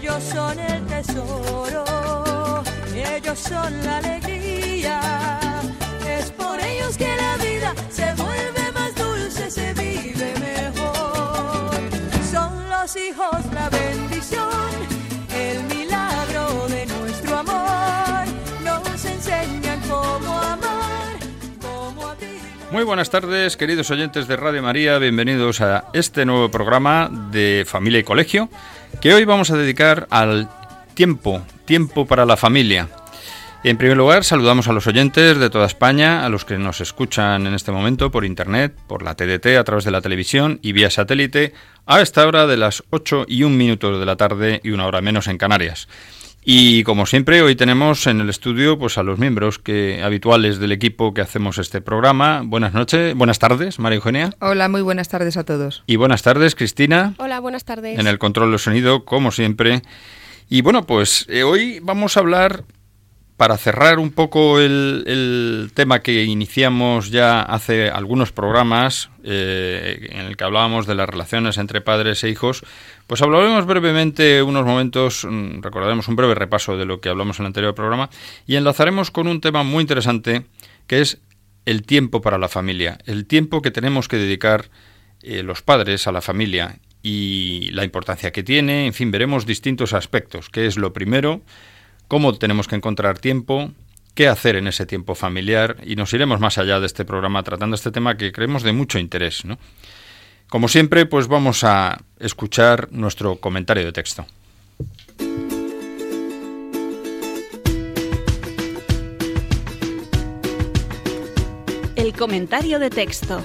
Ellos son el tesoro, ellos son la alegría. Es por ellos que la vida se vuelve más dulce, se vive mejor. Son los hijos la bendición, el milagro de nuestro amor. Nos enseñan cómo amar, cómo abrir. Muy buenas tardes, queridos oyentes de Radio María, bienvenidos a este nuevo programa de Familia y Colegio, que hoy vamos a dedicar al tiempo, tiempo para la familia. En primer lugar, saludamos a los oyentes de toda España, a los que nos escuchan en este momento por internet, por la TDT, a través de la televisión y vía satélite, a esta hora de las 8 y un minuto de la tarde y una hora menos en Canarias. Y como siempre, hoy tenemos en el estudio pues a los miembros que habituales del equipo que hacemos este programa. Buenas noches, buenas tardes, María Eugenia. Hola, muy buenas tardes a todos. Y buenas tardes, Cristina. Hola, buenas tardes. En el control de sonido, como siempre. Y bueno, pues eh, hoy vamos a hablar, para cerrar un poco el, tema que iniciamos ya hace algunos programas, eh, en el que hablábamos de las relaciones entre padres e hijos, pues hablaremos brevemente unos momentos, mm, recordaremos un breve repaso de lo que hablamos en el anterior programa, y enlazaremos con un tema muy interesante, que es el tiempo para la familia, el tiempo que tenemos que dedicar eh, los padres a la familia y la importancia que tiene, en fin, veremos distintos aspectos, qué es lo primero, cómo tenemos que encontrar tiempo, qué hacer en ese tiempo familiar y nos iremos más allá de este programa tratando este tema que creemos de mucho interés. ¿no? Como siempre, pues vamos a escuchar nuestro comentario de texto. El comentario de texto.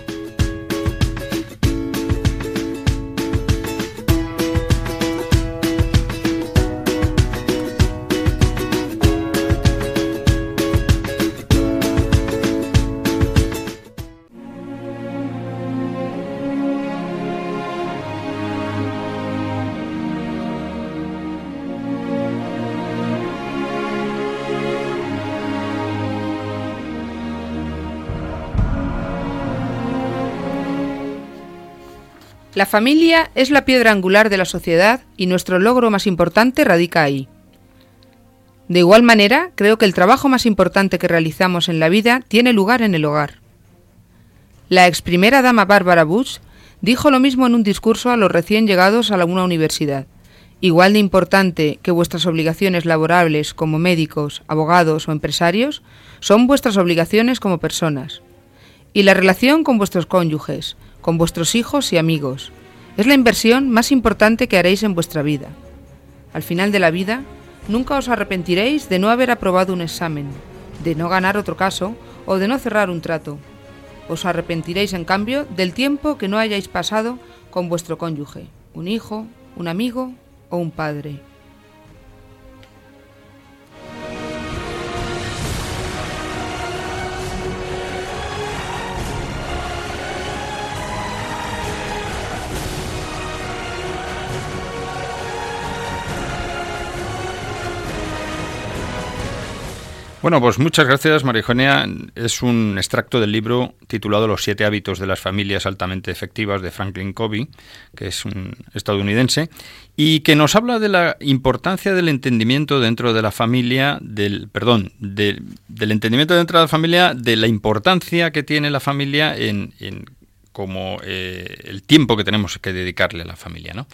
La familia es la piedra angular de la sociedad y nuestro logro más importante radica ahí. De igual manera, creo que el trabajo más importante que realizamos en la vida tiene lugar en el hogar. La ex primera dama Bárbara Bush dijo lo mismo en un discurso a los recién llegados a alguna universidad. Igual de importante que vuestras obligaciones laborables como médicos, abogados o empresarios, son vuestras obligaciones como personas. Y la relación con vuestros cónyuges, con vuestros hijos y amigos. Es la inversión más importante que haréis en vuestra vida. Al final de la vida, nunca os arrepentiréis de no haber aprobado un examen, de no ganar otro caso o de no cerrar un trato. Os arrepentiréis, en cambio, del tiempo que no hayáis pasado con vuestro cónyuge, un hijo, un amigo o un padre. Bueno, pues muchas gracias, Marijonia. Es un extracto del libro titulado Los siete hábitos de las familias altamente efectivas de Franklin Covey, que es un estadounidense, y que nos habla de la importancia del entendimiento dentro de la familia, del, perdón, del, entendimiento dentro de la familia, de la importancia que tiene la familia en, en como eh, el tiempo que tenemos que dedicarle a la familia, ¿no?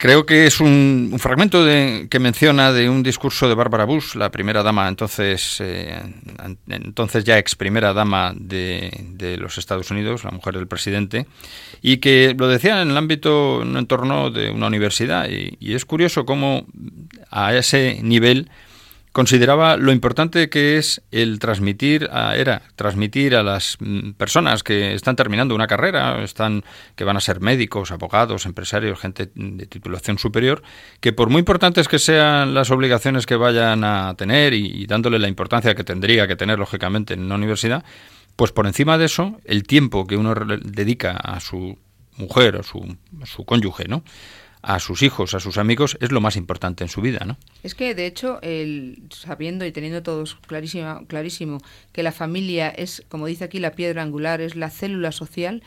Creo que es un, fragmento de, que menciona de un discurso de Bárbara Bush, la primera dama, entonces, eh, entonces ya ex primera dama de, de, los Estados Unidos, la mujer del presidente, y que lo decía en el ámbito, en un entorno de una universidad. Y es curioso cómo a ese nivel consideraba lo importante que es el transmitir a, era transmitir a las mm, personas que están terminando una carrera, están que van a ser médicos, abogados, empresarios, gente de titulación superior, que por muy importantes que sean las obligaciones que vayan a tener y, dándole la importancia que tendría que tener lógicamente en una universidad, pues por encima de eso, el tiempo que uno dedica a su mujer o su, su cónyuge, ¿no? A sus hijos, a sus amigos, es lo más importante en su vida, ¿no? Es que, de hecho, el, sabiendo y teniendo todos clarísimo, clarísimo que la familia es, como dice aquí, la piedra angular, es la célula social,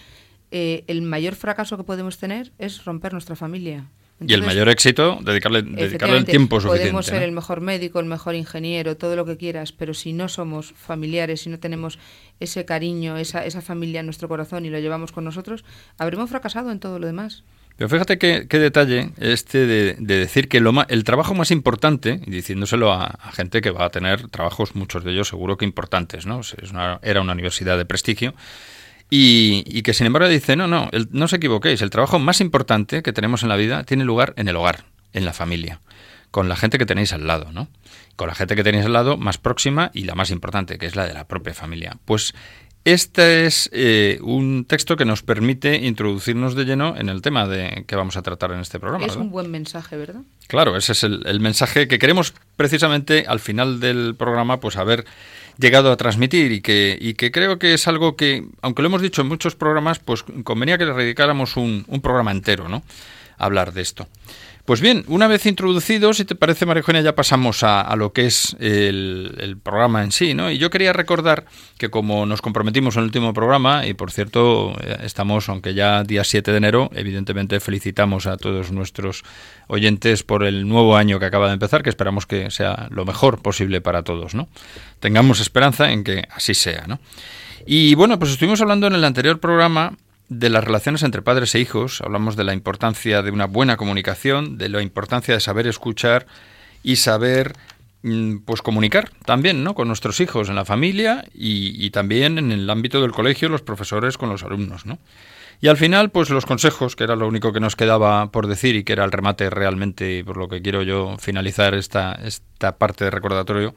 eh, el mayor fracaso que podemos tener es romper nuestra familia. y el mayor éxito, dedicarle, dedicarle el tiempo suficiente. Podemos ser el mejor médico, el mejor ingeniero, todo lo que quieras, pero si no somos familiares, si no tenemos ese cariño, esa, esa familia en nuestro corazón y lo llevamos con nosotros, habremos fracasado en todo lo demás. Pero fíjate qué, detalle este de, decir que lo el trabajo más importante, y diciéndoselo a, gente que va a tener trabajos, muchos de ellos seguro que importantes, ¿no? Es era una universidad de prestigio, y, que sin embargo dice, no, no, no os equivoquéis, el trabajo más importante que tenemos en la vida tiene lugar en el hogar, en la familia, con la gente que tenéis al lado, ¿no? Con la gente que tenéis al lado más próxima y la más importante, que es la de la propia familia. Pues este es eh, un texto que nos permite introducirnos de lleno en el tema de que vamos a tratar en este programa. Es un buen mensaje, ¿verdad? Claro, ese es el, mensaje que queremos precisamente al final del programa pues haber llegado a transmitir y que, y que creo que es algo que, aunque lo hemos dicho en muchos programas, pues convenía que le dedicáramos un, un programa entero, ¿no? A hablar de esto. Pues bien, una vez introducido, si te parece, María ya pasamos a, lo que es el, programa en sí, ¿no? Y yo quería recordar que como nos comprometimos en el último programa, y por cierto, eh, estamos, aunque ya día 7 de enero, evidentemente felicitamos a todos nuestros oyentes por el nuevo año que acaba de empezar, que esperamos que sea lo mejor posible para todos, ¿no? Tengamos esperanza en que así sea, ¿no? Y bueno, pues estuvimos hablando en el anterior programa de las relaciones entre padres e hijos, hablamos de la importancia de una buena comunicación, de la importancia de saber escuchar y saber mm, pues comunicar también ¿no? con nuestros hijos en la familia y, también en el ámbito del colegio, los profesores con los alumnos. ¿no? Y al final, pues los consejos, que era lo único que nos quedaba por decir y que era el remate realmente, por lo que quiero yo finalizar esta, esta parte de recordatorio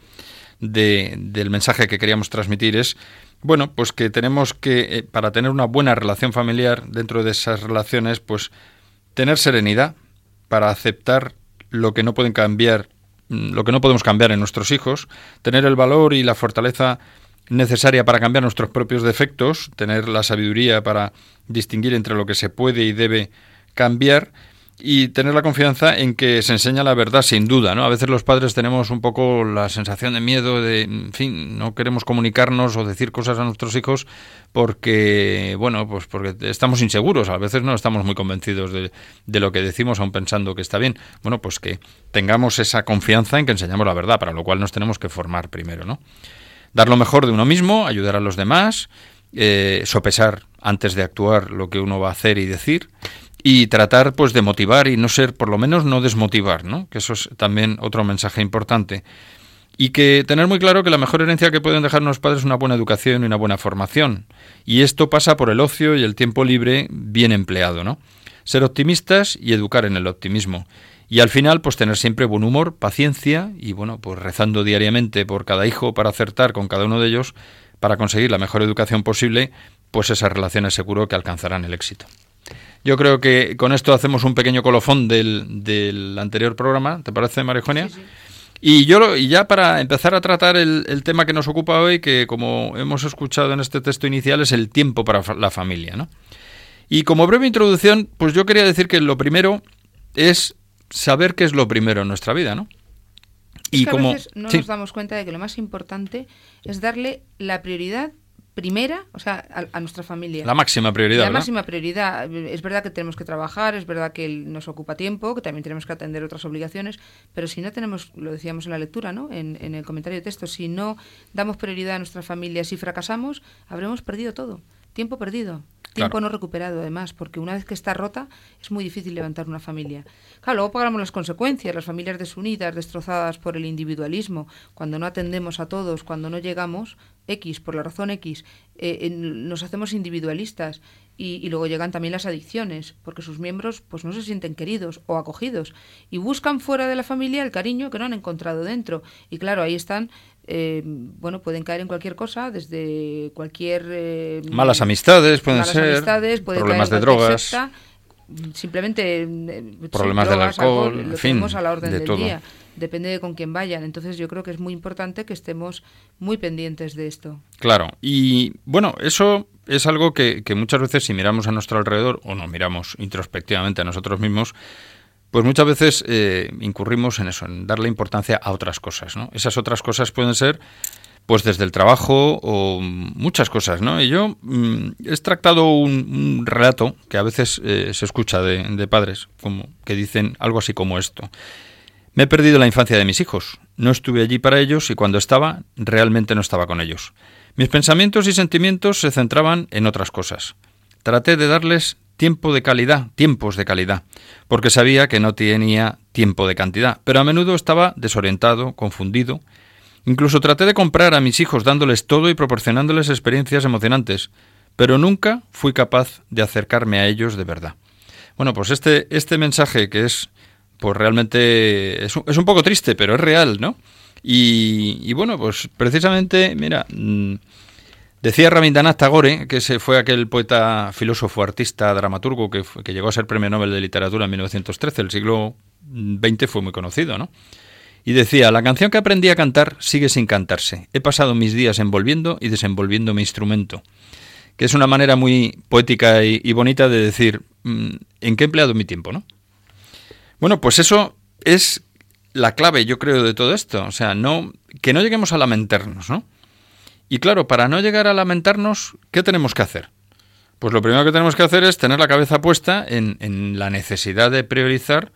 de, del mensaje que queríamos transmitir es bueno, pues que tenemos que, eh, para tener una buena relación familiar dentro de esas relaciones, pues tener serenidad para aceptar lo que no pueden cambiar, mm, lo que no podemos cambiar en nuestros hijos, tener el valor y la fortaleza necesaria para cambiar nuestros propios defectos, tener la sabiduría para distinguir entre lo que se puede y debe cambiar y tener la confianza en que se enseña la verdad sin duda, ¿no? A veces los padres tenemos un poco la sensación de miedo de, en fin, no queremos comunicarnos o decir cosas a nuestros hijos porque, bueno, pues porque estamos inseguros, a veces no estamos muy convencidos de, de lo que decimos aun pensando que está bien. Bueno, pues que tengamos esa confianza en que enseñamos la verdad, para lo cual nos tenemos que formar primero, ¿no? Dar lo mejor de uno mismo, ayudar a los demás, eh, sopesar antes de actuar lo que uno va a hacer y decir y tratar pues de motivar y no ser por lo menos no desmotivar, ¿no? Que eso es también otro mensaje importante. Y que tener muy claro que la mejor herencia que pueden dejar los padres es una buena educación y una buena formación. Y esto pasa por el ocio y el tiempo libre bien empleado, ¿no? Ser optimistas y educar en el optimismo. Y al final, pues tener siempre buen humor, paciencia y bueno, pues rezando diariamente por cada hijo para acertar con cada uno de ellos para conseguir la mejor educación posible, pues esas relaciones seguro que alcanzarán el éxito. Yo creo que con esto hacemos un pequeño colofón del, del anterior programa, ¿te parece, María Eugenia? Y yo y ya para empezar a tratar el, tema que nos ocupa hoy, que como hemos escuchado en este texto inicial, es el tiempo para la familia, ¿no? Y como breve introducción, pues yo quería decir que lo primero es saber qué es lo primero en nuestra vida, ¿no? y como a veces no nos damos cuenta de que lo más importante es darle la prioridad primera, o sea, a, nuestra familia. La máxima prioridad. La máxima prioridad. Es verdad que tenemos que trabajar, es verdad que nos ocupa tiempo, que también tenemos que atender otras obligaciones, pero si no tenemos, lo decíamos en la lectura, ¿no? En, en el comentario de texto, si no damos prioridad a nuestra familia, si fracasamos, habremos perdido todo. Tiempo perdido. Tiempo no recuperado, además, porque una vez que está rota es muy difícil levantar una familia. Claro, luego pagamos las consecuencias, las familias desunidas, destrozadas por el individualismo, cuando no atendemos a todos, cuando no llegamos, X, por la razón X, eh, nos hacemos individualistas y, luego llegan también las adicciones, porque sus miembros pues no se sienten queridos o acogidos y buscan fuera de la familia el cariño que no han encontrado dentro. Y claro, ahí están, eh, bueno, pueden caer en cualquier cosa, desde cualquier... Eh, malas amistades, pueden malas ser, amistades, problemas de drogas. simplemente problemas del alcohol, en fin, a la orden de del todo. día depende de con quién vayan. Entonces yo creo que es muy importante que estemos muy pendientes de esto. Claro, y bueno, eso es algo que, muchas veces si miramos a nuestro alrededor o no miramos introspectivamente a nosotros mismos, pues muchas veces eh, incurrimos en eso, en darle importancia a otras cosas, ¿no? Esas otras cosas pueden ser pues desde el trabajo o muchas cosas, ¿no? Y yo mm, he extractado un, relato que a veces eh, se escucha de, de, padres, como que dicen algo así como esto. Me he perdido la infancia de mis hijos. No estuve allí para ellos y cuando estaba, realmente no estaba con ellos. Mis pensamientos y sentimientos se centraban en otras cosas. Traté de darles tiempo de calidad, tiempos de calidad, porque sabía que no tenía tiempo de cantidad, pero a menudo estaba desorientado, confundido. Incluso traté de comprar a mis hijos dándoles todo y proporcionándoles experiencias emocionantes, pero nunca fui capaz de acercarme a ellos de verdad. Bueno, pues este, este mensaje que es pues realmente es un, es un poco triste, pero es real, ¿no? Y, bueno, pues precisamente, mira, mm, decía Rabindranath Tagore, que ese fue aquel poeta, filósofo, artista, dramaturgo que, llegó a ser premio Nobel de Literatura en 1913, el siglo XX fue muy conocido, ¿no? Y decía, la canción que aprendí a cantar sigue sin cantarse. He pasado mis días envolviendo y desenvolviendo mi instrumento. Que es una manera muy poética y, y bonita de decir, mm, ¿en qué he empleado mi tiempo, no? Bueno, pues eso es la clave, yo creo, de todo esto. O sea, no, que no lleguemos a lamentarnos, ¿no? Y claro, para no llegar a lamentarnos, ¿qué tenemos que hacer? Pues lo primero que tenemos que hacer es tener la cabeza puesta en, la necesidad de priorizar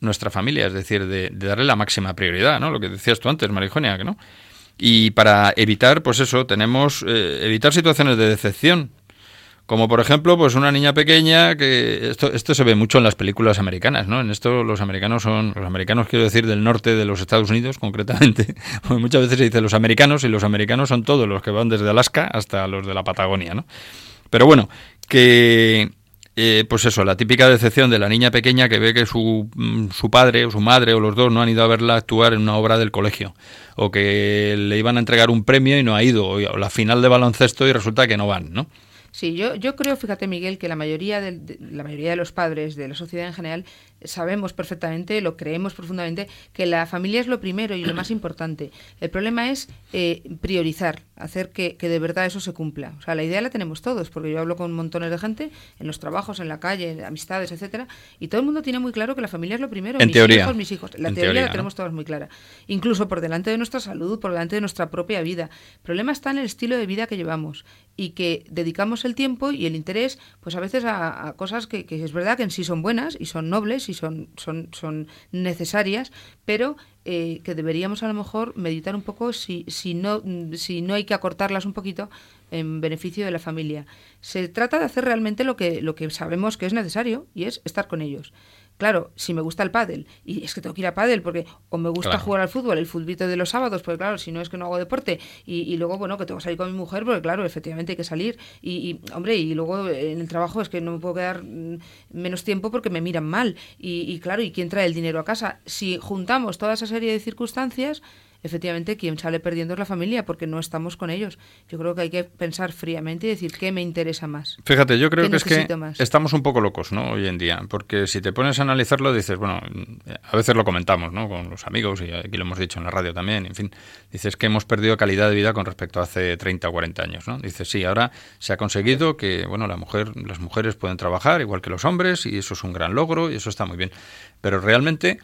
nuestra familia, es decir, de, darle la máxima prioridad, ¿no? Lo que decías tú antes, Marijonia, ¿no? Y para evitar, pues eso, tenemos eh, evitar situaciones de decepción, como por ejemplo, pues una niña pequeña que esto, esto se ve mucho en las películas americanas, ¿no? En esto los americanos son, los americanos quiero decir del norte de los Estados Unidos concretamente, muchas veces se dice los americanos y los americanos son todos los que van desde Alaska hasta los de la Patagonia, ¿no? Pero bueno, que eh, pues eso, la típica decepción de la niña pequeña que ve que su, mm, su, padre o su madre o los dos no han ido a verla actuar en una obra del colegio, o que le iban a entregar un premio y no ha ido, o la final de baloncesto y resulta que no van, ¿no? Sí, yo, yo creo, fíjate Miguel, que la mayoría, de, la mayoría de los padres de la sociedad en general sabemos perfectamente, lo creemos profundamente, que la familia es lo primero y lo más importante. El problema es eh, priorizar, hacer que, de verdad eso se cumpla. O sea, la idea la tenemos todos, porque yo hablo con montones de gente en los trabajos, en la calle, en amistades, etcétera, y todo el mundo tiene muy claro que la familia es lo primero. En mis teoría. hijos, mis hijos. La teoría, la tenemos todos muy clara. Incluso por delante de nuestra salud, por delante de nuestra propia vida. El problema está en el estilo de vida que llevamos y que dedicamos el tiempo y el interés, pues a veces a, cosas que, es verdad que en sí son buenas y son nobles y son, son, son necesarias, pero eh, que deberíamos a lo mejor meditar un poco si, si, no, si no hay que acortarlas un poquito en beneficio de la familia. Se trata de hacer realmente lo que, lo que sabemos que es necesario y es estar con ellos. Claro, si me gusta el pádel, y es que tengo que ir a pádel porque o me gusta jugar al fútbol, el futbito de los sábados, porque claro, si no es que no hago deporte, y, luego, bueno, que tengo que salir con mi mujer, porque claro, efectivamente hay que salir, y, hombre, y luego en el trabajo es que no me puedo quedar mm, menos tiempo porque me miran mal, y, y claro, ¿y quién trae el dinero a casa? Si juntamos toda esa serie de circunstancias, efectivamente quien sale perdiendo es la familia porque no estamos con ellos. Yo creo que hay que pensar fríamente y decir qué me interesa más. Fíjate, yo creo que es que estamos un poco locos, ¿no? Hoy en día, porque si te pones a analizarlo dices, bueno, a veces lo comentamos, ¿no? Con los amigos y aquí lo hemos dicho en la radio también, en fin, dices que hemos perdido calidad de vida con respecto a hace 30 o 40 años, ¿no? Dices, sí, ahora se ha conseguido que, bueno, la mujer, las mujeres pueden trabajar igual que los hombres y eso es un gran logro y eso está muy bien, pero realmente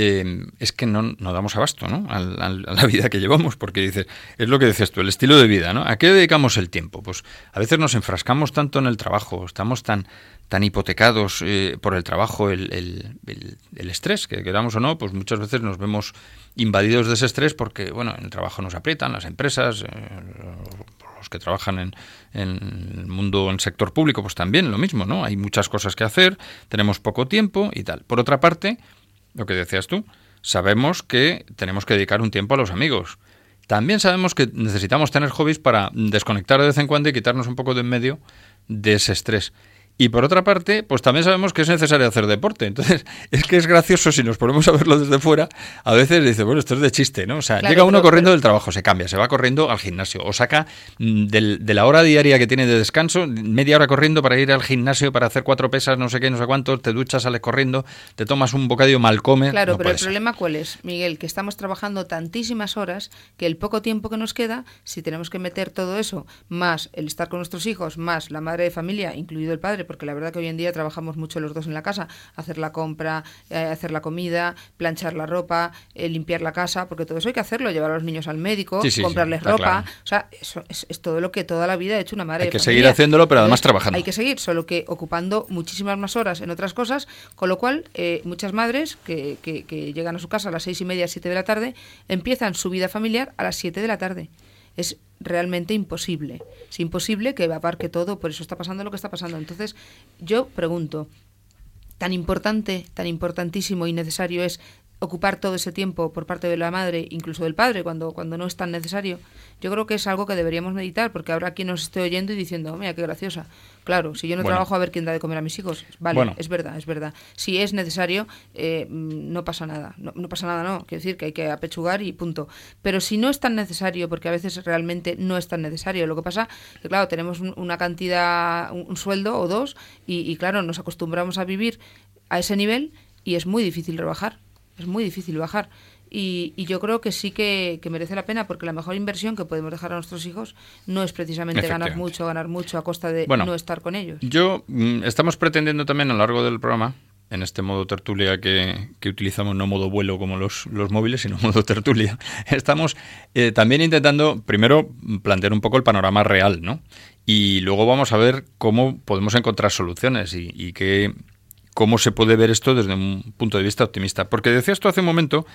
eh, es que no, no, damos abasto ¿no? A, la vida que llevamos, porque dices, es lo que decías tú, el estilo de vida, ¿no? ¿A qué dedicamos el tiempo? Pues a veces nos enfrascamos tanto en el trabajo, estamos tan, tan hipotecados eh, por el trabajo, el, el, estrés, que queramos o no, pues muchas veces nos vemos invadidos de ese estrés porque, bueno, en el trabajo nos aprietan, las empresas, eh, los que trabajan en, en, el mundo, en el sector público, pues también lo mismo, ¿no? Hay muchas cosas que hacer, tenemos poco tiempo y tal. Por otra parte, lo que decías tú, sabemos que tenemos que dedicar un tiempo a los amigos, también sabemos que necesitamos tener hobbies para desconectar de vez en cuando y quitarnos un poco de en medio de ese estrés. Y por otra parte, pues también sabemos que es necesario hacer deporte. Entonces, es que es gracioso si nos ponemos a verlo desde fuera. A veces dice, bueno, esto es de chiste, ¿no? O sea, llega uno corriendo del trabajo, se cambia, se va corriendo al gimnasio o saca mm, de la hora diaria que tiene de descanso, media hora corriendo para ir al gimnasio, para hacer cuatro pesas, no sé qué, no sé cuánto, te duchas, sales corriendo, te tomas un bocadillo mal come. Claro, pero el problema cuál es, Miguel, que estamos trabajando tantísimas horas que el poco tiempo que nos queda, si tenemos que meter todo eso, más el estar con nuestros hijos, más la madre de familia, incluido el padre, porque la verdad que hoy en día trabajamos mucho los dos en la casa, hacer la compra, eh, hacer la comida, planchar la ropa, eh, limpiar la casa, porque todo eso hay que hacerlo, llevar a los niños al médico, comprarles ropa, o sea, eso es, todo lo que toda la vida ha hecho una madre. Hay que seguir haciéndolo, pero además trabajando. Hay que seguir, solo que ocupando muchísimas más horas en otras cosas, con lo cual eh, muchas madres que, que, que llegan a su casa a las seis y media, siete de la tarde, empiezan su vida familiar a las siete de la tarde es realmente imposible. Es imposible que abarque todo, por eso está pasando lo que está pasando. Entonces, yo pregunto, tan importante, tan importantísimo y necesario es ocupar todo ese tiempo por parte de la madre, incluso del padre, cuando, cuando no es tan necesario, yo creo que es algo que deberíamos meditar, porque habrá quien nos esté oyendo y diciendo, mira, qué graciosa. Claro, si yo no trabajo, a ver quién da de comer a mis hijos. Vale, es verdad, es verdad. Si es necesario, eh, no pasa nada. No, no, pasa nada, no. Quiero decir que hay que apechugar y punto. Pero si no es tan necesario, porque a veces realmente no es tan necesario, lo que pasa que, claro, tenemos una cantidad, un, sueldo o dos, y, y claro, nos acostumbramos a vivir a ese nivel y es muy difícil rebajar es muy difícil bajar. Y, yo creo que sí que, merece la pena porque la mejor inversión que podemos dejar a nuestros hijos no es precisamente ganar mucho, ganar mucho a costa de no estar con ellos. Yo mm, estamos pretendiendo también a lo largo del programa en este modo tertulia que, utilizamos, no modo vuelo como los, los móviles, sino modo tertulia, estamos eh, también intentando primero plantear un poco el panorama real, ¿no? Y luego vamos a ver cómo podemos encontrar soluciones y, y qué cómo se puede ver esto desde un punto de vista optimista. Porque decías tú hace un momento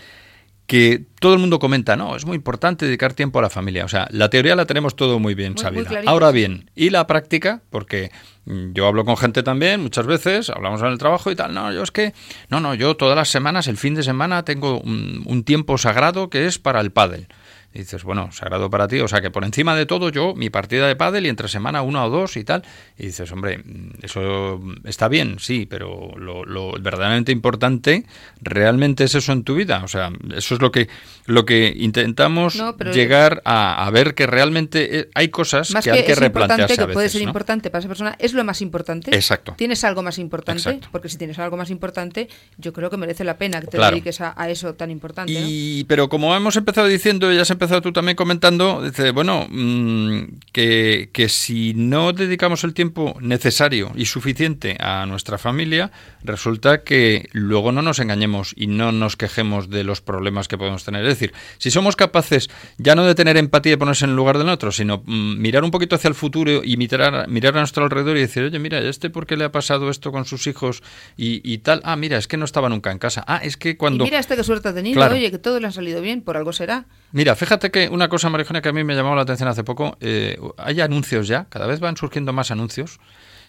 que todo el mundo comenta, no, es muy importante dedicar tiempo a la familia. O sea, la teoría la tenemos todo muy bien sabida. Ahora bien, ¿y la práctica? Porque mm, yo hablo con gente también muchas veces, hablamos en el trabajo y tal, no, yo es que, no, no, yo todas las semanas, el fin de semana, tengo un, un tiempo sagrado que es para el pádel. Y dices, bueno, sagrado para ti. O sea, que por encima de todo yo, mi partida de pádel y entre semana una o dos y tal. Y dices, hombre, eso está bien, sí, pero lo, lo, verdaderamente importante realmente es eso en tu vida. O sea, eso es lo que, lo que intentamos llegar a, ver que realmente eh, hay cosas que, hay que replantearse que puede ser importante para esa persona, es lo más importante. Exacto. ¿Tienes algo más importante? Porque si tienes algo más importante, yo creo que merece la pena que te dediques a, eso tan importante. Y, Pero como hemos empezado diciendo, ya se empezado tú también comentando, dice, bueno, mm, que, que, si no dedicamos el tiempo necesario y suficiente a nuestra familia, resulta que luego no nos engañemos y no nos quejemos de los problemas que podemos tener. Es decir, si somos capaces ya no de tener empatía y ponerse en el lugar del otro, sino mm, mirar un poquito hacia el futuro y mirar, mirar a nuestro alrededor y decir, oye, mira, ¿este por qué le ha pasado esto con sus hijos y, tal? Ah, mira, es que no estaba nunca en casa. Ah, es que cuando... mira este que suerte ha tenido, oye, que todo le ha salido bien, por algo será. Mira, fíjate que una cosa, Marijona, que a mí me llamó la atención hace poco, eh, hay anuncios ya, cada vez van surgiendo más anuncios.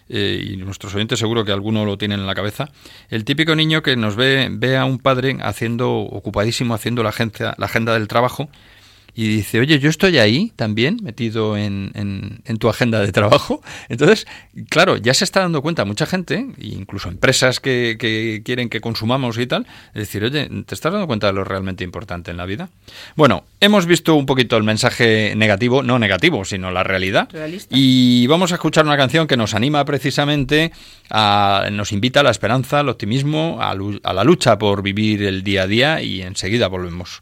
Eh, y nuestros oyentes seguro que alguno lo tienen en la cabeza, el típico niño que nos ve, ve a un padre haciendo, ocupadísimo haciendo la, agencia, la agenda del trabajo y dice, oye, yo estoy ahí también, metido en, en, tu agenda de trabajo. Entonces, claro, ya se está dando cuenta mucha gente, incluso empresas que, que, quieren que consumamos y tal, es decir, oye, ¿te estás dando cuenta de lo realmente importante en la vida? Bueno, hemos visto un poquito el mensaje negativo, no negativo, sino la realidad. Y vamos a escuchar una canción que nos anima precisamente, a, nos invita a la esperanza, al optimismo, a, a la lucha por vivir el día a día y enseguida volvemos.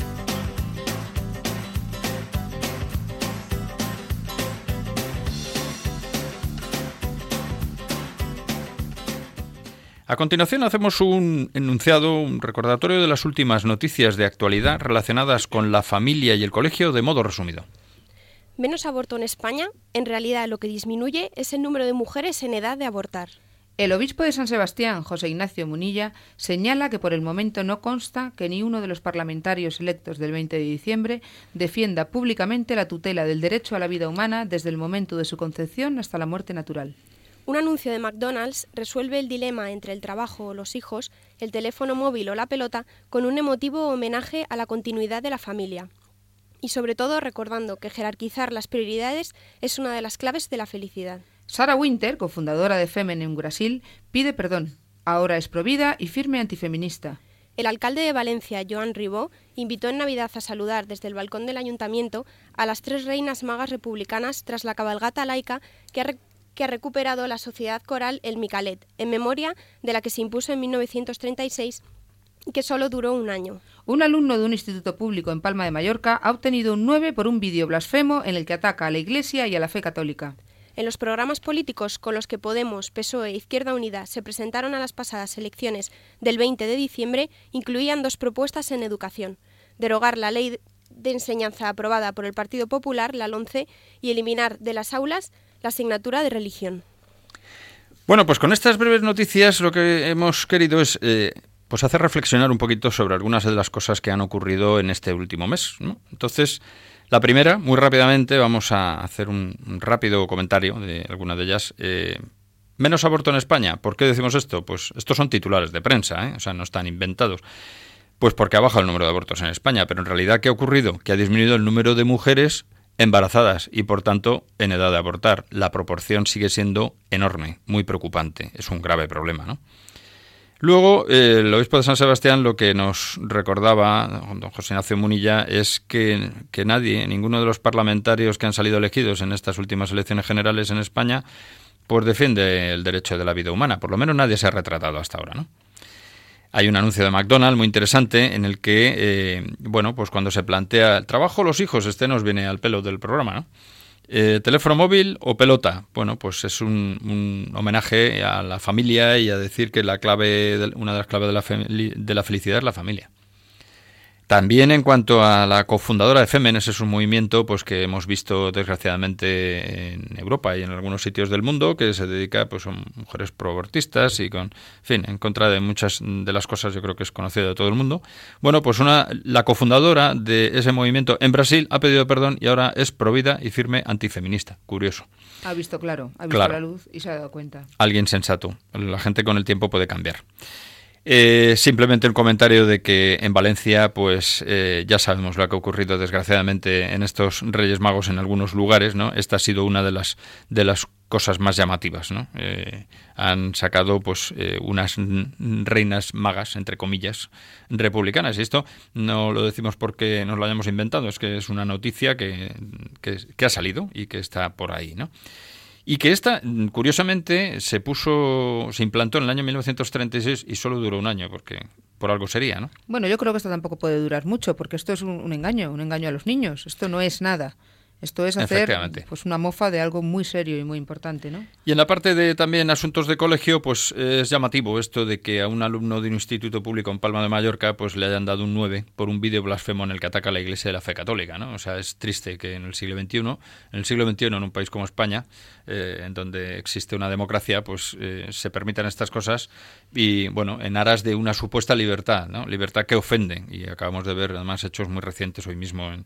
A continuación hacemos un enunciado, un recordatorio de las últimas noticias de actualidad relacionadas con la familia y el colegio de modo resumido. Menos aborto en España, en realidad lo que disminuye es el número de mujeres en edad de abortar. El obispo de San Sebastián, José Ignacio Munilla, señala que por el momento no consta que ni uno de los parlamentarios electos del 20 de diciembre defienda públicamente la tutela del derecho a la vida humana desde el momento de su concepción hasta la muerte natural. Un anuncio de McDonald's resuelve el dilema entre el trabajo o los hijos, el teléfono móvil o la pelota con un emotivo homenaje a la continuidad de la familia. Y sobre todo recordando que jerarquizar las prioridades es una de las claves de la felicidad. Sarah Winter, cofundadora de Femen en Brasil, pide perdón. Ahora es provida y firme antifeminista. El alcalde de Valencia, Joan Ribó, invitó en Navidad a saludar desde el balcón del ayuntamiento a las tres reinas magas republicanas tras la cabalgata laica que ha que ha recuperado la Sociedad Coral El Micalet, en memoria de la que se impuso en 1936 y que solo duró un año. Un alumno de un instituto público en Palma de Mallorca ha obtenido un 9 por un vídeo blasfemo en el que ataca a la Iglesia y a la fe católica. En los programas políticos con los que Podemos, PSOE e Izquierda Unida se presentaron a las pasadas elecciones del 20 de diciembre, incluían dos propuestas en educación. Derogar la ley de enseñanza aprobada por el Partido Popular, la LONCE, y eliminar de las aulas la asignatura de religión. Bueno, pues con estas breves noticias lo que hemos querido es eh, pues hacer reflexionar un poquito sobre algunas de las cosas que han ocurrido en este último mes. Entonces, la primera, muy rápidamente, vamos a hacer un, rápido comentario de alguna de ellas. Eh, menos aborto en España. ¿Por qué decimos esto? Pues estos son titulares de prensa, ¿eh? o sea, no están inventados. Pues porque ha bajado el número de abortos en España, pero en realidad, ¿qué ha ocurrido? Que ha disminuido el número de mujeres embarazadas y por tanto en edad de abortar. La proporción sigue siendo enorme, muy preocupante, es un grave problema. ¿no? Luego, eh, el obispo de San Sebastián lo que nos recordaba, don José Ignacio Munilla, es que, que nadie, ninguno de los parlamentarios que han salido elegidos en estas últimas elecciones generales en España, pues defiende el derecho de la vida humana. Por lo menos nadie se ha retratado hasta ahora, ¿no? Hay un anuncio de McDonald's muy interesante en el que, eh, bueno, pues cuando se plantea el trabajo, los hijos, este nos viene al pelo del programa, ¿no? Eh, ¿Teléfono móvil o pelota? Bueno, pues es un, homenaje a la familia y a decir que la clave, una de las claves de la, de la felicidad es la familia. También en cuanto a la cofundadora de Femen, ese es un movimiento pues que hemos visto desgraciadamente en Europa y en algunos sitios del mundo que se dedica pues a mujeres proabortistas y con fin, en contra de muchas de las cosas yo creo que es conocido de todo el mundo. Bueno, pues una la cofundadora de ese movimiento en Brasil ha pedido perdón y ahora es provida y firme antifeminista. Curioso. Ha visto claro, ha visto la luz y se ha dado cuenta. Alguien sensato. La gente con el tiempo puede cambiar. Eh, simplemente un comentario de que en Valencia, pues eh, ya sabemos lo que ha ocurrido desgraciadamente en estos Reyes Magos en algunos lugares, ¿no? Esta ha sido una de las de las cosas más llamativas, ¿no? Eh, han sacado, pues, unas reinas magas, entre comillas, republicanas. Y esto no lo decimos porque nos lo hayamos inventado, es que es una noticia que, que, que ha salido y que está por ahí, ¿no? Y que esta, curiosamente, se puso, se implantó en el año 1936 y solo duró un año, porque por algo sería, ¿no? Bueno, yo creo que esto tampoco puede durar mucho, porque esto es un, un engaño, un engaño a los niños. Esto no es nada. Esto es hacer pues una mofa de algo muy serio y muy importante, ¿no? Y en la parte de también asuntos de colegio, pues es llamativo esto de que a un alumno de un instituto público en Palma de Mallorca pues le hayan dado un 9 por un vídeo blasfemo en el que ataca a la Iglesia de la fe católica, ¿no? O sea, es triste que en el siglo XXI, en el siglo XXI en un país como España, eh, en donde existe una democracia, pues eh, se permitan estas cosas y, bueno, en aras de una supuesta libertad, ¿no? Libertad que ofende y acabamos de ver además hechos muy recientes hoy mismo en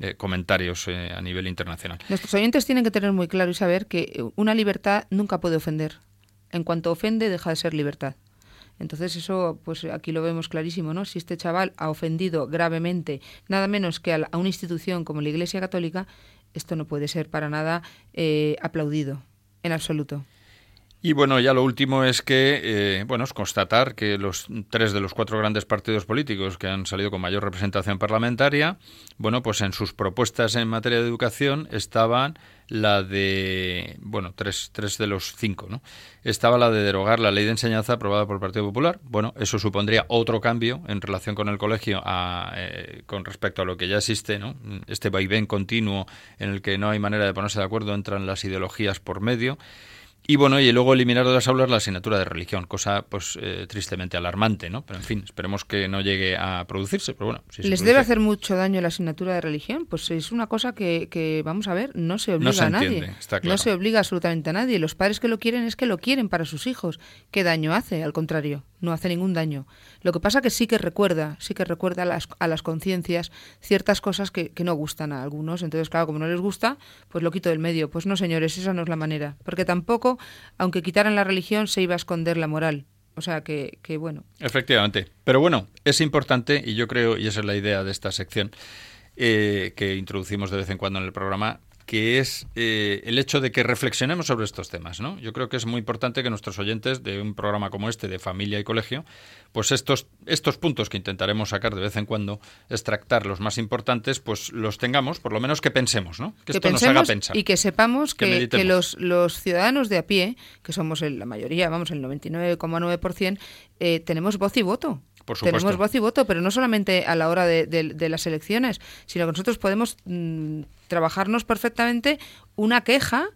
eh, comentarios eh, a nivel internacional. Nuestros oyentes tienen que tener muy claro y saber que una libertad nunca puede ofender. En cuanto ofende, deja de ser libertad. Entonces eso, pues aquí lo vemos clarísimo, ¿no? Si este chaval ha ofendido gravemente, nada menos que a, una institución como la Iglesia Católica, esto no puede ser para nada eh, aplaudido, en absoluto. Y bueno, ya lo último es que, eh, bueno, es constatar que los tres de los cuatro grandes partidos políticos que han salido con mayor representación parlamentaria, bueno, pues en sus propuestas en materia de educación estaban la de, bueno, tres, tres de los cinco, ¿no? Estaba la de derogar la ley de enseñanza aprobada por el Partido Popular. Bueno, eso supondría otro cambio en relación con el colegio eh, con respecto a lo que ya existe, ¿no? Este vaivén continuo en el que no hay manera de ponerse de acuerdo, entran las ideologías por medio. Y bueno, y luego eliminar de las aulas la asignatura de religión, cosa pues eh, tristemente alarmante, ¿no? Pero en fin, esperemos que no llegue a producirse, pero bueno. ¿Les debe hacer mucho daño la asignatura de religión? Pues es una cosa que, que vamos a ver, no se obliga a nadie. No se obliga absolutamente a nadie. Los padres que lo quieren es que lo quieren para sus hijos. ¿Qué daño hace? Al contrario no hace ningún daño. Lo que pasa que sí que recuerda, sí que recuerda a las, a las conciencias ciertas cosas que, no gustan a algunos. Entonces, claro, como no les gusta, pues lo quito del medio. Pues no, señores, esa no es la manera. Porque tampoco, aunque quitaran la religión, se iba a esconder la moral. O sea que, que bueno. Efectivamente. Pero bueno, es importante, y yo creo, y esa es la idea de esta sección, eh, que introducimos de vez en cuando en el programa, que es eh, el hecho de que reflexionemos sobre estos temas. ¿no? Yo creo que es muy importante que nuestros oyentes de un programa como este, de familia y colegio, pues estos, estos puntos que intentaremos sacar de vez en cuando, extractar los más importantes, pues los tengamos, por lo menos que pensemos, ¿no? que, esto nos haga pensar. Y que sepamos que, los, los, ciudadanos de a pie, que somos la mayoría, vamos, el 99,9%, eh, tenemos voz y voto. Tenemos voz y voto, pero no solamente a la hora de, las elecciones, sino que nosotros podemos mm, trabajarnos perfectamente una queja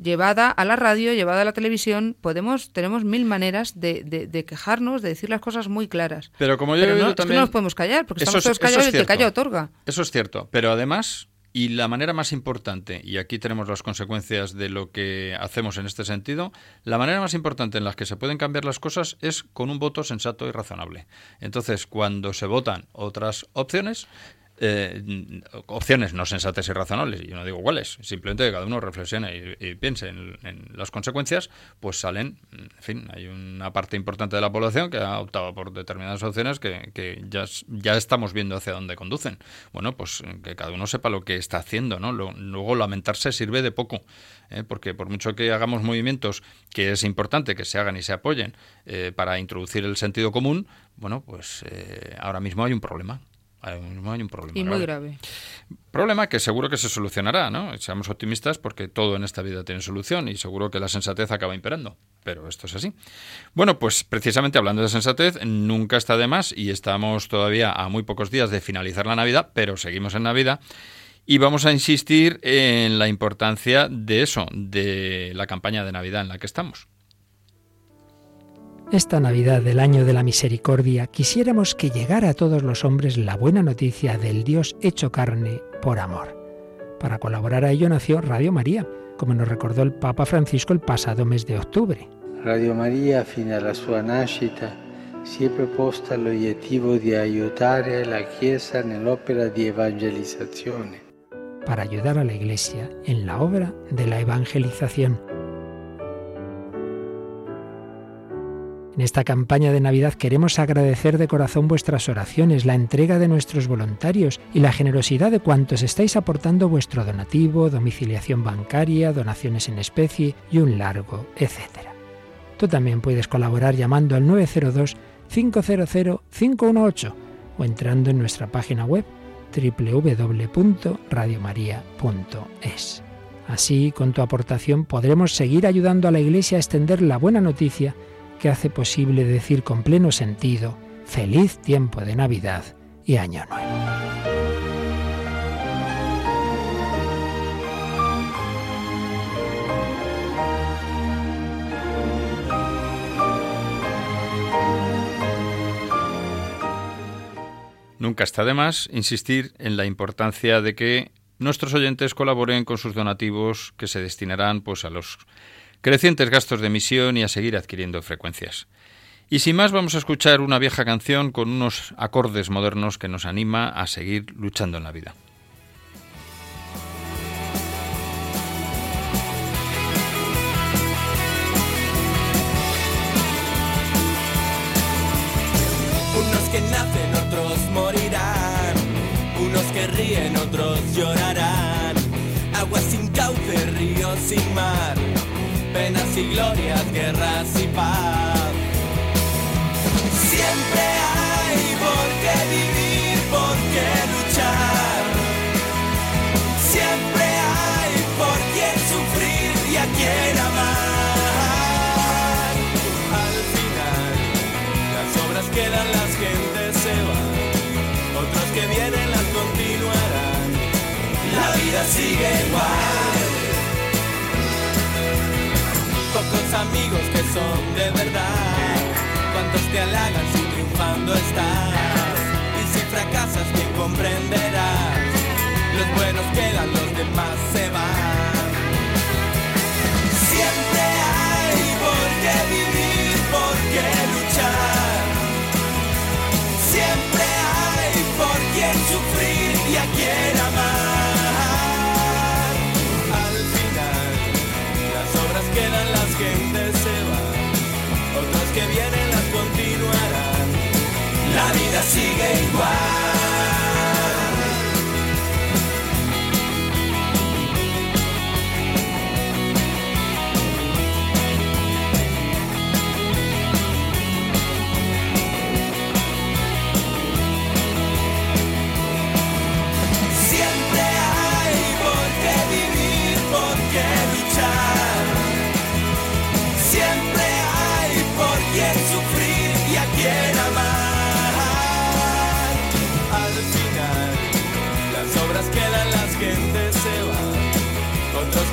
llevada a la radio, llevada a la televisión, podemos, tenemos mil maneras de, quejarnos, de decir las cosas muy claras. Pero como yo no, también, nos podemos callar, porque estamos todos callados y el que calla otorga. Eso es cierto, pero además y la manera más importante, y aquí tenemos las consecuencias de lo que hacemos en este sentido, la manera más importante en la que se pueden cambiar las cosas es con un voto sensato y razonable. Entonces, cuando se votan otras opciones, eh, opciones no sensatas y razonables, yo no digo cuáles, simplemente que cada uno reflexione y, piense en, las consecuencias, pues salen, en fin, hay una parte importante de la población que ha optado por determinadas opciones que, ya, estamos viendo hacia dónde conducen. Bueno, pues que cada uno sepa lo que está haciendo, ¿no? luego lamentarse sirve de poco, ¿eh? porque por mucho que hagamos movimientos que es importante que se hagan y se apoyen eh, para introducir el sentido común, bueno, pues ahora mismo hay un problema hay un problema. Y muy grave. Problema que seguro que se solucionará, ¿no? Seamos optimistas porque todo en esta vida tiene solución y seguro que la sensatez acaba imperando. Pero esto es así. Bueno, pues precisamente hablando de sensatez, nunca está de más y estamos todavía a muy pocos días de finalizar la Navidad, pero seguimos en Navidad. Y vamos a insistir en la importancia de eso, de la campaña de Navidad en la que estamos. Esta Navidad del año de la misericordia quisiéramos que llegara a todos los hombres la buena noticia del Dios hecho carne por amor. Para colaborar a ello nació Radio María, como nos recordó el Papa Francisco el pasado mes de octubre. Radio María, fino alla sua nascita, si è proposta l'obiettivo di aiutare la Chiesa nell'opera di evangelizzazione. Para ayudar a la Iglesia en la obra de la evangelización En esta campaña de Navidad queremos agradecer de corazón vuestras oraciones, la entrega de nuestros voluntarios y la generosidad de cuantos estáis aportando vuestro donativo, domiciliación bancaria, donaciones en especie y un largo, etcétera. Tú también puedes colaborar llamando al 902 500 518 o entrando en nuestra página web www.radiomaria.es. Así, con tu aportación podremos seguir ayudando a la Iglesia a extender la buena noticia que hace posible decir con pleno sentido feliz tiempo de Navidad y Año Nuevo. Nunca está de más insistir en la importancia de que nuestros oyentes colaboren con sus donativos que se destinarán pues a los crecientes gastos de emisión y a seguir adquiriendo frecuencias. Y sin más vamos a escuchar una vieja canción con unos acordes modernos que nos anima a seguir luchando en la vida. Unos que nacen, otros morirán. Unos que ríen, otros llorarán. Agua sin cauce, río sin mar penas y glorias, guerras y paz. Siempre hay por qué vivir, por qué luchar. Siempre hay por quién sufrir y a quién amar. Al final, las obras quedan, las gentes se van. Otros que vienen las continuarán. La vida sigue igual. Amigos que son de verdad. Cuántos te halagan si triunfando estás. Y si fracasas, ¿quién comprenderás? Los buenos quedan, los demás se van. Siempre hay por qué vivir, por qué luchar. Siempre hay por quién sufrir y a quién La vida sigue igual.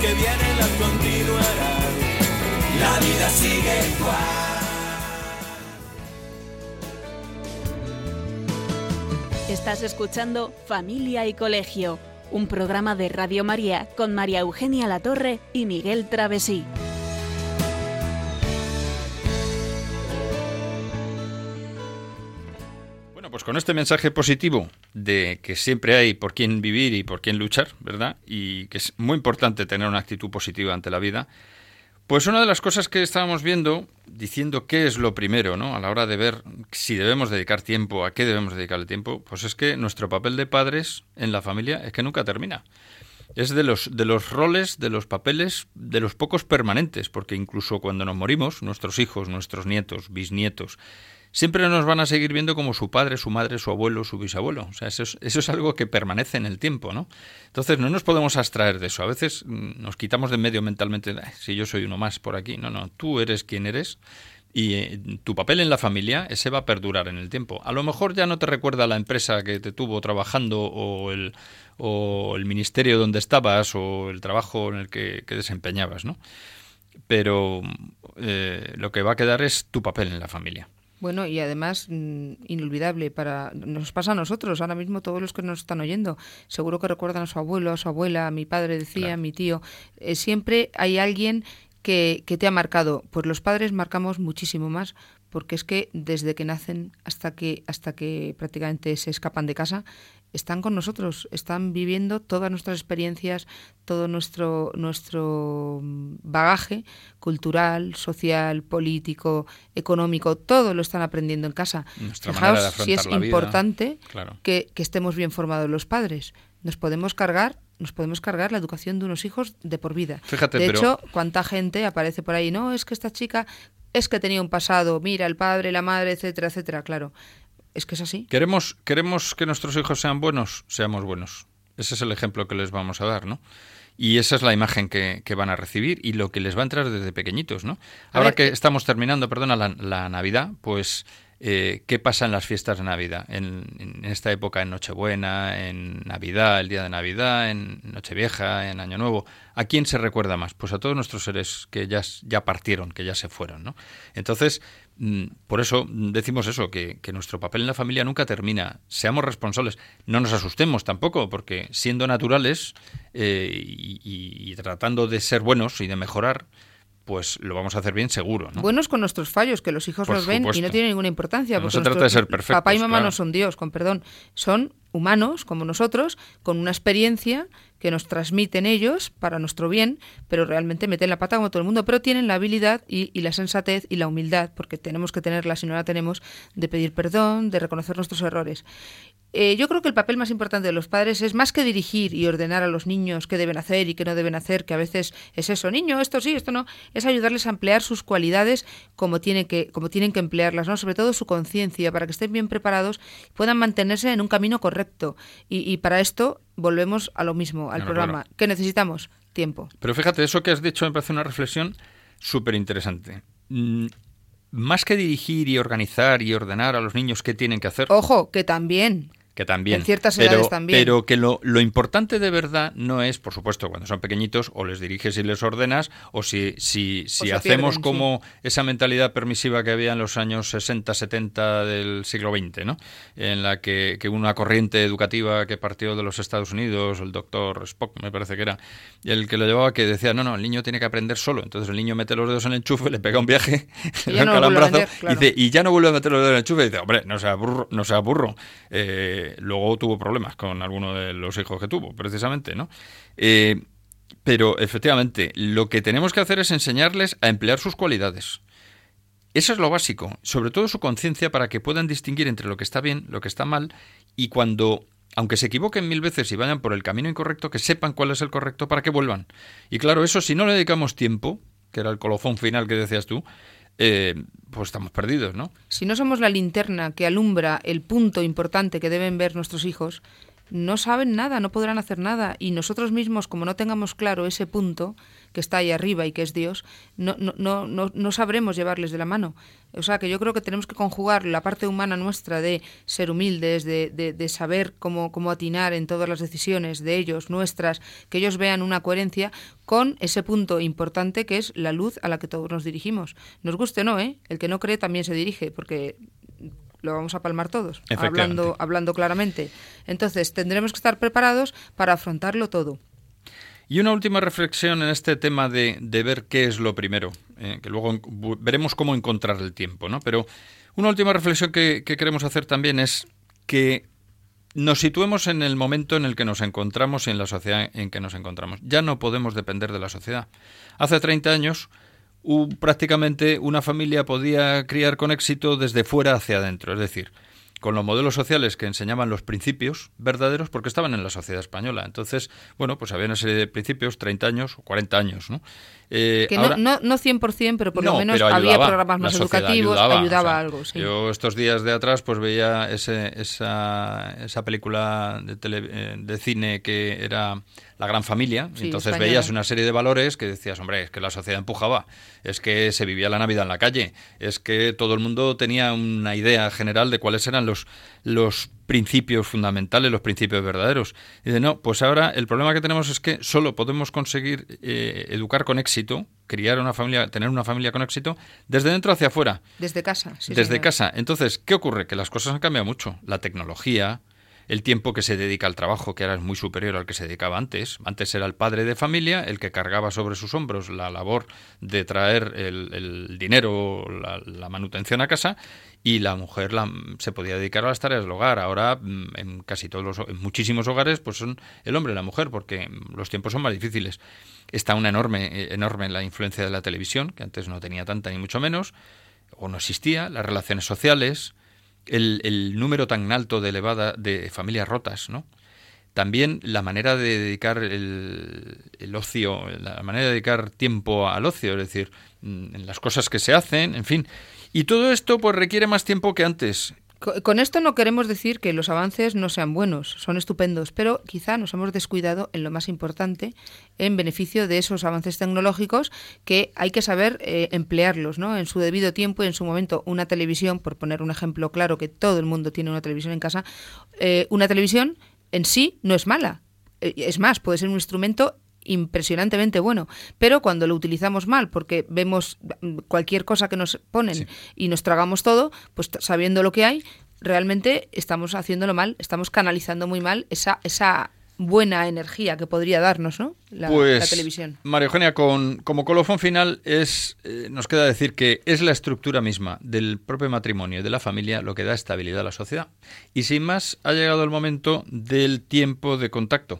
Que vienen las continuarán. La vida sigue igual. Estás escuchando Familia y Colegio, un programa de Radio María con María Eugenia Latorre y Miguel Travesí. Con este mensaje positivo de que siempre hay por quién vivir y por quién luchar, ¿verdad? Y que es muy importante tener una actitud positiva ante la vida. Pues una de las cosas que estábamos viendo, diciendo qué es lo primero, ¿no? A la hora de ver si debemos dedicar tiempo, a qué debemos dedicarle tiempo, pues es que nuestro papel de padres en la familia es que nunca termina. Es de los, de los roles, de los papeles, de los pocos permanentes, porque incluso cuando nos morimos, nuestros hijos, nuestros nietos, bisnietos, siempre nos van a seguir viendo como su padre, su madre, su abuelo, su bisabuelo. O sea, eso es, eso es algo que permanece en el tiempo, ¿no? Entonces no nos podemos abstraer de eso. A veces mm, nos quitamos de medio mentalmente, "Ay, si yo soy uno más por aquí. No, no, tú eres quien eres y eh, tu papel en la familia, ese va a perdurar en el tiempo. A lo mejor ya no te recuerda la empresa que te tuvo trabajando o el, ministerio donde estabas o el trabajo en el que, que desempeñabas, ¿no? Pero eh, lo que va a quedar es tu papel en la familia. Bueno, y además mm, inolvidable para nos pasa a nosotros, ahora mismo todos los que nos están oyendo, seguro que recuerdan a su abuelo, a su abuela, a mi padre decía, Claro. a mi tío, eh, siempre hay alguien que, que te ha marcado. Pues los padres marcamos muchísimo más, porque es que desde que nacen hasta que hasta que prácticamente se escapan de casa, están con nosotros, están viviendo todas nuestras experiencias, todo nuestro nuestro bagaje cultural, social, político, económico, todo lo están aprendiendo en casa. Nuestra Fijaos manera de si es importante Claro. que, que estemos bien formados los padres. Nos podemos cargar, nos podemos cargar la educación de unos hijos de por vida. Fíjate, de pero- hecho, cuánta gente aparece por ahí, no, es que esta chica es que tenía un pasado, mira, el padre, la madre, etcétera, etcétera, claro. Es que es así. ¿Queremos, ¿Queremos que nuestros hijos sean buenos? Seamos buenos. Ese es el ejemplo que les vamos a dar, ¿no? Y esa es la imagen que, que van a recibir y lo que les va a entrar desde pequeñitos, ¿no? Ahora ver, que eh, estamos terminando, perdona, la, la Navidad, pues, eh, ¿qué pasa en las fiestas de Navidad? En, en esta época, en Nochebuena, en Navidad, el día de Navidad, en Nochevieja, en Año Nuevo. ¿A quién se recuerda más? Pues a todos nuestros seres que ya, ya partieron, que ya se fueron, ¿no? Entonces, por eso mm, decimos eso, que, que nuestro papel en la familia nunca termina. Seamos responsables. No nos asustemos tampoco, porque siendo naturales eh, y, tratando de ser buenos y de mejorar, pues lo vamos a hacer bien seguro, ¿no? Buenos con nuestros fallos, que los hijos Por los ven y no supuesto. tiene ninguna importancia. No se trata de ser perfectos, Papá y mamá claro. no son Dios, con perdón. Son humanos como nosotros, con una experiencia que nos transmiten ellos para nuestro bien, pero realmente meten la pata como todo el mundo, pero tienen la habilidad y, y la sensatez y la humildad, porque tenemos que tenerla si no la tenemos, de pedir perdón, de reconocer nuestros errores. Eh, yo creo que el papel más importante de los padres es más que dirigir y ordenar a los niños qué deben hacer y qué no deben hacer, que a veces es eso, niño, esto sí, esto no, es ayudarles a emplear sus cualidades como, tiene que, como tienen que emplearlas, ¿no? sobre todo su conciencia, para que estén bien preparados y puedan mantenerse en un camino correcto. Y, para esto volvemos a lo mismo, al programa. ¿Qué necesitamos? Tiempo. Pero fíjate, eso que has dicho me parece una reflexión súper interesante. Mm, más que dirigir y organizar y ordenar a los niños qué tienen que hacer. Ojo, que también que también. En ciertas edades también. Pero que lo, lo, importante de verdad no es, por supuesto, cuando son pequeñitos, o les diriges y les ordenas, o si, si, si hacemos como esa mentalidad permisiva que había en los años 60, 70 del siglo XX, ¿no? En la que, que una corriente educativa que partió de los Estados Unidos, el doctor Spock, me parece que era, el que lo llevaba, que decía, no, no, el niño tiene que aprender solo. Entonces el niño mete los dedos en el enchufe, le pega un viaje, y, ya no brazo, y, dice, y ya no vuelve a meter los dedos en el enchufe, y dice, hombre, no sea burro, no sea burro. Eh, luego tuvo problemas con alguno de los hijos que tuvo, precisamente, ¿no? Eh, pero efectivamente, lo que tenemos que hacer es enseñarles a emplear sus cualidades. Eso es lo básico, sobre todo su conciencia para que puedan distinguir entre lo que está bien, lo que está mal, y cuando, aunque se equivoquen mil veces y vayan por el camino incorrecto, que sepan cuál es el correcto para que vuelvan. Y claro, eso si no le dedicamos tiempo, que era el colofón final que decías tú, eh, pues estamos perdidos, ¿no? Si no somos la linterna que alumbra el punto importante que deben ver nuestros hijos, no saben nada, no podrán hacer nada. Y nosotros mismos, como no tengamos claro ese punto que está ahí arriba y que es Dios, no, no, no, no, sabremos llevarles de la mano. O sea que yo creo que tenemos que conjugar la parte humana nuestra de ser humildes, de, de, saber cómo, cómo atinar en todas las decisiones de ellos, nuestras, que ellos vean una coherencia, con ese punto importante que es la luz a la que todos nos dirigimos. Nos guste o no, ¿eh? El que no cree también se dirige, porque lo vamos a palmar todos, hablando, hablando claramente. Entonces, tendremos que estar preparados para afrontarlo todo. Y una última reflexión en este tema de, ver qué es lo primero, eh, que luego veremos cómo encontrar el tiempo, ¿no? Pero una última reflexión que, que queremos hacer también es que nos situemos en el momento en el que nos encontramos y en la sociedad en que nos encontramos. Ya no podemos depender de la sociedad. Hace 30 años prácticamente una familia podía criar con éxito desde fuera hacia adentro, es decir, con los modelos sociales que enseñaban los principios verdaderos porque estaban en la sociedad española. Entonces, bueno, pues había una serie de principios, 30 años o 40 años, ¿no? Eh, que no, no, no 100%, pero por lo menos había programas más educativos, ayudaba, algo. Yo estos días de atrás pues veía ese, esa, esa película de, eh, de cine que era La Gran Familia, entonces veías una serie de valores que decías, hombre, es que la sociedad empujaba, es que se vivía la Navidad en la calle, es que todo el mundo tenía una idea general de cuáles eran los, los principios fundamentales, los principios verdaderos. Y dice, no, pues ahora el problema que tenemos es que solo podemos conseguir eh, educar con éxito, criar una familia, tener una familia con éxito, desde dentro hacia afuera. Desde casa. Sí, desde casa. Entonces, ¿qué ocurre? Que las cosas han cambiado mucho. La tecnología, el tiempo que se dedica al trabajo, que ahora es muy superior al que se dedicaba antes. Antes era el padre de familia el que cargaba sobre sus hombros la labor de traer el, dinero, la, manutención a casa, y la mujer se podía dedicar a las tareas del hogar. Ahora, mm, en casi todos los, en muchísimos hogares, pues son el hombre y la mujer, porque los tiempos son más difíciles. Está una enorme, eh, enorme la influencia de la televisión, que antes no tenía tanta ni mucho menos, o no existía, las relaciones sociales, el, el número tan alto de elevada de familias rotas, ¿no? También la manera de dedicar el, el, ocio, la manera de dedicar tiempo al ocio, es decir, mm, en las cosas que se hacen, en fin. Y todo esto pues requiere más tiempo que antes. Con esto no queremos decir que los avances no sean buenos, son estupendos, pero quizá nos hemos descuidado en lo más importante, en beneficio de esos avances tecnológicos que hay que saber eh, emplearlos ¿no? en su debido tiempo y en su momento. Una televisión, por poner un ejemplo claro, que todo el mundo tiene una televisión en casa, eh, una televisión en sí no es mala. Eh, es más, puede ser un instrumento impresionantemente bueno, pero cuando lo utilizamos mal, porque vemos cualquier cosa que nos ponen y nos tragamos todo, pues sabiendo lo que hay, realmente estamos haciéndolo mal, estamos canalizando muy mal esa, esa buena energía que podría darnos ¿no? la, pues, televisión. María Eugenia, con, como colofón final, es, eh, nos queda decir que es la estructura misma del propio matrimonio y de la familia lo que da estabilidad a la sociedad. Y sin más, ha llegado el momento del tiempo de contacto.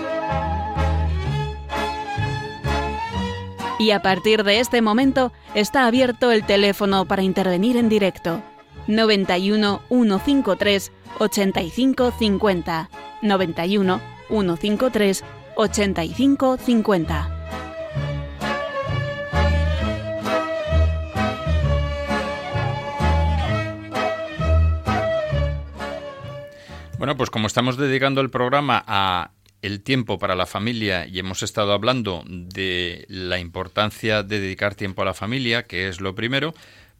Y a partir de este momento está abierto el teléfono para intervenir en directo 91 153 85 50 91 153 85 50. Bueno, pues como estamos dedicando el programa a el tiempo para la familia y hemos estado hablando de la importancia de dedicar tiempo a la familia, que es lo primero,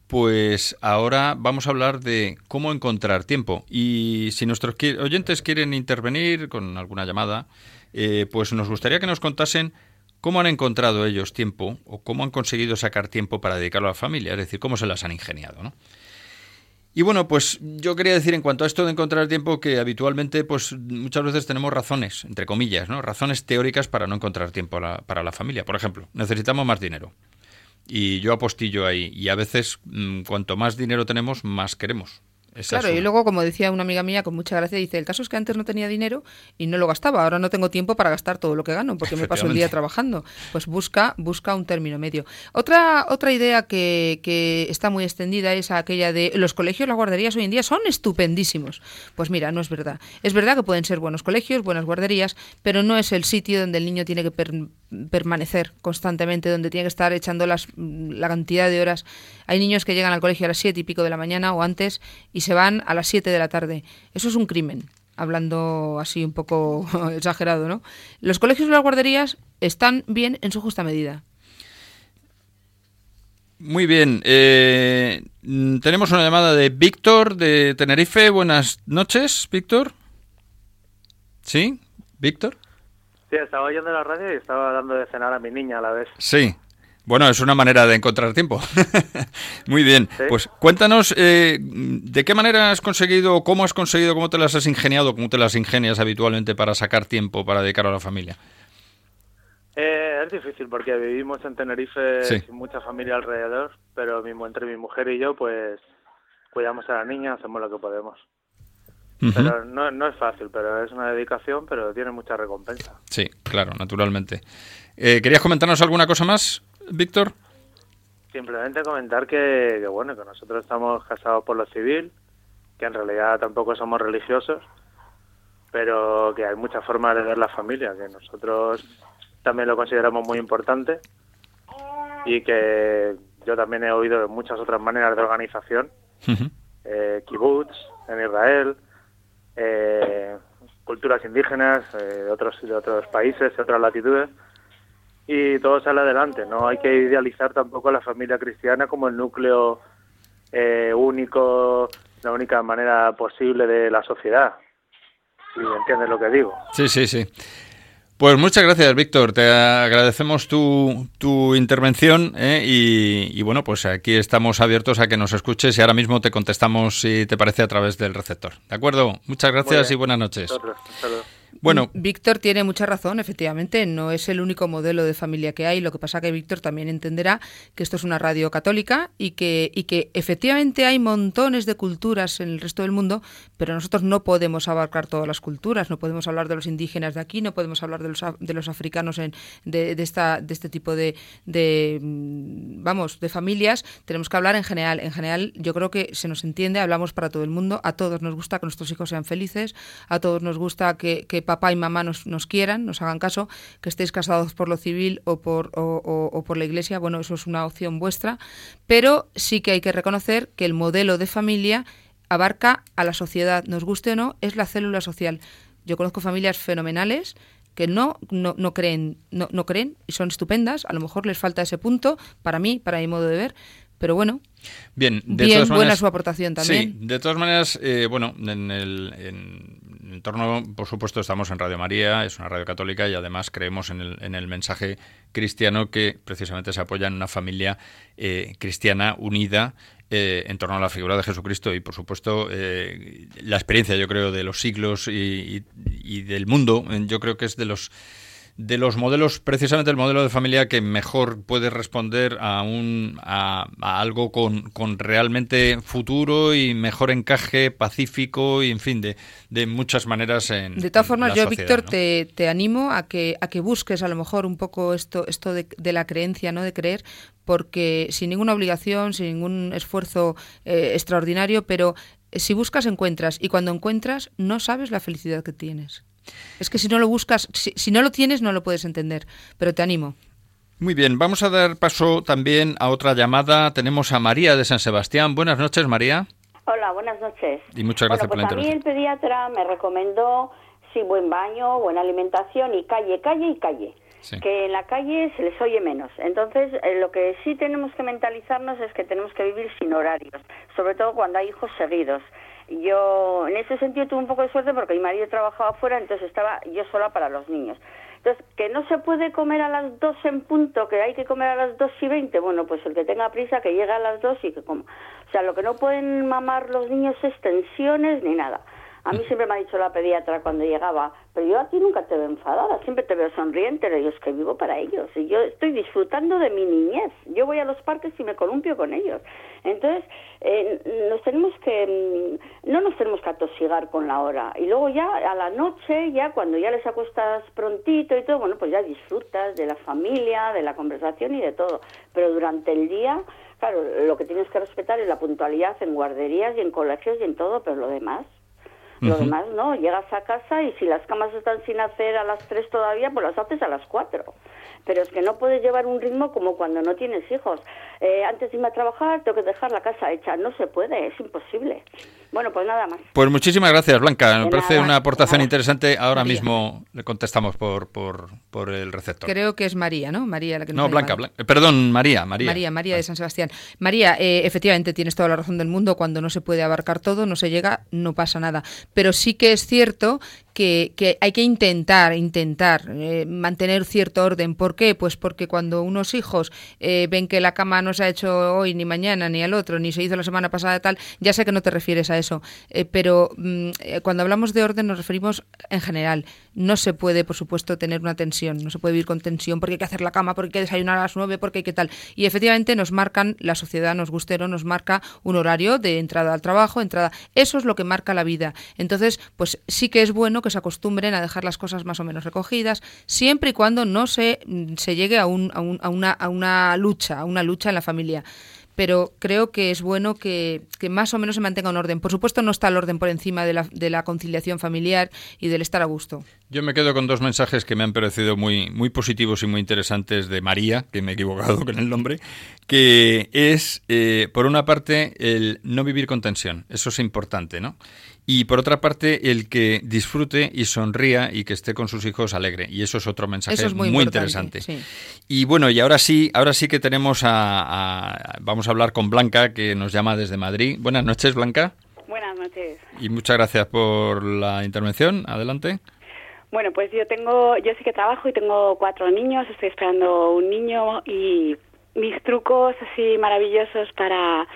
pues ahora vamos a hablar de cómo encontrar tiempo. Y si nuestros oyentes quieren intervenir con alguna llamada, eh, pues nos gustaría que nos contasen cómo han encontrado ellos tiempo o cómo han conseguido sacar tiempo para dedicarlo a la familia, es decir, cómo se las han ingeniado, ¿no? Y bueno, pues yo quería decir en cuanto a esto de encontrar tiempo que habitualmente pues muchas veces tenemos razones, entre comillas, ¿no? Razones teóricas para no encontrar tiempo para la familia. Por ejemplo, necesitamos más dinero. Y yo apostillo ahí. Y a veces, mm, cuanto más dinero tenemos, más queremos claro, y luego, como decía una amiga mía con mucha gracia, dice, el caso es que antes no tenía dinero y no lo gastaba, ahora no tengo tiempo para gastar todo lo que gano porque me paso el día trabajando. Pues busca, busca un término medio. Otra, otra idea que, que está muy extendida es aquella de los colegios, las guarderías hoy en día son estupendísimos. Pues mira, no es verdad. Es verdad que pueden ser buenos colegios, buenas guarderías, pero no es el sitio donde el niño tiene que permanecer constantemente, donde tiene que estar echando las, la cantidad de horas. Hay niños que llegan al colegio a las siete y pico de la mañana o antes y se van a las 7 de la tarde. Eso es un crimen, hablando así un poco exagerado, ¿no? Los colegios y las guarderías están bien en su justa medida. Muy bien. Eh, tenemos una llamada de Víctor de Tenerife. Buenas noches, Víctor. ¿Sí? ¿Víctor? Sí, estaba oyendo la radio y estaba dando de cenar a mi niña a la vez. Sí. Bueno, es una manera de encontrar tiempo. Muy bien. Pues cuéntanos eh, de qué manera has conseguido, cómo has conseguido, cómo te las has ingeniado, cómo te las ingenias habitualmente para sacar tiempo para dedicar a la familia. Eh, es difícil porque vivimos en Tenerife sin mucha familia alrededor, pero mismo entre mi mujer y yo, pues cuidamos a la niña, hacemos lo que podemos. Pero no, no es fácil, pero es una dedicación, pero tiene mucha recompensa. Sí, claro, naturalmente. Eh, ¿Querías comentarnos alguna cosa más? Víctor? Simplemente comentar que, bueno, que nosotros estamos casados por lo civil, que en realidad tampoco somos religiosos, pero que hay muchas formas de ver la familia, que nosotros también lo consideramos muy importante y que yo también he oído de muchas otras maneras de organización, eh, kibbutz en Israel, eh, culturas indígenas eh, de otros de otros países, de otras latitudes, y todo sale adelante. No hay que idealizar tampoco a la familia cristiana como el núcleo eh, único, la única manera posible de la sociedad. Si entiendes lo que digo. Sí, sí, sí. Pues muchas gracias, Víctor. Te agradecemos tu, tu intervención ¿eh? y, bueno, pues aquí estamos abiertos a que nos escuches y ahora mismo te contestamos si te parece a través del receptor. ¿De acuerdo? Muchas gracias y buenas noches. Bueno, Víctor tiene mucha razón, efectivamente, no es el único modelo de familia que hay, lo que pasa que Víctor también entenderá que esto es una radio católica y que, y que efectivamente hay montones de culturas en el resto del mundo, pero nosotros no podemos abarcar todas las culturas, no podemos hablar de los indígenas de aquí, no podemos hablar de los, de los africanos en, de, de, esta, este tipo de, de, mm, vamos, de familias, tenemos que hablar en general. En general yo creo que se nos entiende, hablamos para todo el mundo, a todos nos gusta que nuestros hijos sean felices, a todos nos gusta que papá y mamá nos, nos, quieran, nos hagan caso, que estéis casados por lo civil o por, o, por la iglesia, bueno, eso es una opción vuestra, pero sí que hay que reconocer que el modelo de familia abarca a la sociedad, nos guste o no, es la célula social. Yo conozco familias fenomenales que no, no, no creen, no, no, creen y son estupendas, a lo mejor les falta ese punto, para mí, para mi modo de ver, pero bueno, bien, de bien buena su aportación también. Sí, de todas maneras, eh, bueno, en el, en torno, por supuesto, estamos en Radio María, es una radio católica y además creemos en el, en el mensaje cristiano que precisamente se apoya en una familia eh, cristiana unida eh, en torno a la figura de Jesucristo y, por supuesto, eh, la experiencia, yo creo, de los siglos y, y del mundo, yo creo que es de los de los modelos, precisamente el modelo de familia que mejor puede responder a, un, a, algo con, con, realmente futuro y mejor encaje pacífico y, en fin, de, de muchas maneras en De todas formas, yo, Víctor, te, te, animo a que, a que busques a lo mejor un poco esto, esto de, de la creencia, ¿no? De creer, porque sin ninguna obligación, sin ningún esfuerzo eh, extraordinario, pero si buscas, encuentras. Y cuando encuentras, no sabes la felicidad que tienes. Es que si no lo buscas, si, no lo tienes, no lo puedes entender. Pero te animo. Muy bien, vamos a dar paso también a otra llamada. Tenemos a María de San Sebastián. Buenas noches, María. Hola, buenas noches. Y muchas gracias por la pues A mí el pediatra me recomendó, sí, buen baño, buena alimentación y calle, calle y calle. Que en la calle se les oye menos. Entonces, eh, lo que sí tenemos que mentalizarnos es que tenemos que vivir sin horarios, sobre todo cuando hay hijos seguidos yo en ese sentido tuve un poco de suerte porque mi marido trabajaba afuera, entonces estaba yo sola para los niños. Entonces, que no se puede comer a las dos en punto, que hay que comer a las dos y veinte, bueno, pues el que tenga prisa que llegue a las dos y que coma. O sea, lo que no pueden mamar los niños es tensiones ni nada. A mí siempre me ha dicho la pediatra cuando llegaba, pero yo aquí nunca te veo enfadada, siempre te veo sonriente, pero yo es que vivo para ellos y yo estoy disfrutando de mi niñez. Yo voy a los parques y me columpio con ellos. Entonces, eh, nos tenemos que, mm, no nos tenemos que atosigar con la hora. Y luego ya a la noche, ya cuando ya les acuestas prontito y todo, bueno, pues ya disfrutas de la familia, de la conversación y de todo. Pero durante el día, claro, lo que tienes que respetar es la puntualidad en guarderías y en colegios y en todo, pero lo demás, lo demás no, llegas a casa y si las camas están sin hacer a las 3 todavía, pues las haces a las 4. Pero es que no puedes llevar un ritmo como cuando no tienes hijos. Eh, antes de irme a trabajar tengo que dejar la casa hecha. No se puede, es imposible. Bueno, pues nada más. Pues muchísimas gracias, Blanca. Me parece una aportación interesante. Ahora mismo le contestamos por, por, por, el receptor. Creo que es María, ¿no? María la que No, Blanca, perdón, María, María. María, María de San Sebastián. María, eh, efectivamente tienes toda la razón del mundo. Cuando no se puede abarcar todo, no se llega, no pasa nada. Pero sí que es cierto que, que, hay que intentar, intentar eh, mantener cierto orden. ¿Por qué? Pues porque cuando unos hijos eh, ven que la cama no se ha hecho hoy, ni mañana, ni al otro, ni se hizo la semana pasada, tal, ya sé que no te refieres a eso. Eh, pero mm, cuando hablamos de orden nos referimos en general. No se puede, por supuesto, tener una tensión. No se puede vivir con tensión porque hay que hacer la cama, porque hay que desayunar a las nueve, porque hay que tal. Y efectivamente nos marcan, la sociedad, nos gustero, nos marca un horario de entrada al trabajo, entrada. Eso es lo que marca la vida. Entonces, pues sí que es bueno que se acostumbren a dejar las cosas más o menos recogidas, siempre y cuando no se, mm, se llegue a, a, un, a, una, a una lucha, a una lucha en la familia pero creo que es bueno que, que, más o menos se mantenga un orden. Por supuesto, no está el orden por encima de la, de la, conciliación familiar y del estar a gusto. Yo me quedo con dos mensajes que me han parecido muy, muy positivos y muy interesantes de María, que me he equivocado con el nombre, que es, eh, por una parte, el no vivir con tensión. Eso es importante, ¿no? Y por otra parte el que disfrute y sonría y que esté con sus hijos alegre. Y eso es otro mensaje muy, interesante. y bueno y ahora sí ahora sí que tenemos a, vamos a hablar con Blanca que nos llama desde Madrid. Buenas noches Blanca. Buenas noches. Y muchas gracias por la intervención. Adelante. Bueno pues yo tengo yo sí que trabajo y tengo cuatro niños. Estoy esperando un niño y mis trucos así maravillosos para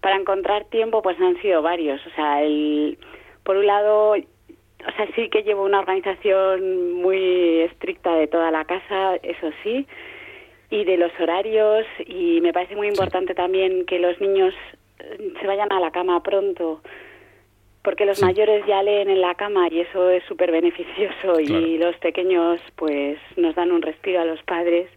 para encontrar tiempo pues han sido varios. O sea, el, por un lado, o sea, sí que llevo una organización muy estricta de toda la casa, eso sí, y de los horarios y me parece muy importante también que los niños eh, se vayan a la cama pronto porque los mayores ya leen en la cama y eso es súper beneficioso y los pequeños pues nos dan un respiro a los padres.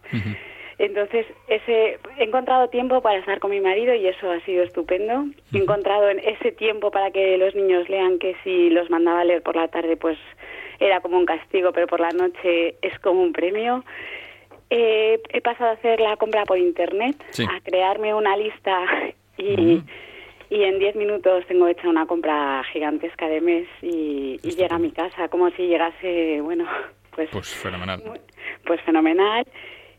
Entonces, ese, he encontrado tiempo para estar con mi marido y eso ha sido estupendo. He encontrado en ese tiempo para que los niños lean que si los mandaba a leer por la tarde, pues era como un castigo, pero por la noche es como un premio. he pasado a hacer la compra por internet, a crearme una lista y, y en 10 minutos tengo hecha una compra gigantesca de mes y, y llega a mi casa como si llegase, bueno, pues... Pues fenomenal. Pues fenomenal.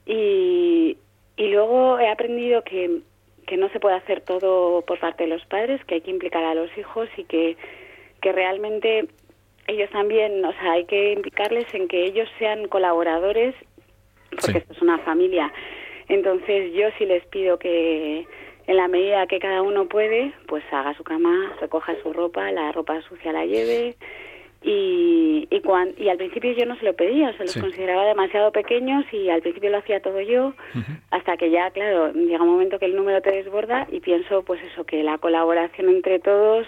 Y, y luego he aprendido que, que no se puede hacer todo por parte de los padres, que hay que implicar a los hijos y que, que realmente ellos también, o sea, hay que implicarles en que ellos sean colaboradores, porque esto es una familia. Entonces yo sí les pido que en la medida que cada uno puede, pues haga su cama, recoja su ropa, la ropa sucia la lleve. Y, y, y al principio yo no se lo pedía, se los consideraba demasiado pequeños y al principio lo hacía todo yo, hasta que ya, claro, llega un momento que el número te desborda y pienso, pues eso, que la colaboración entre todos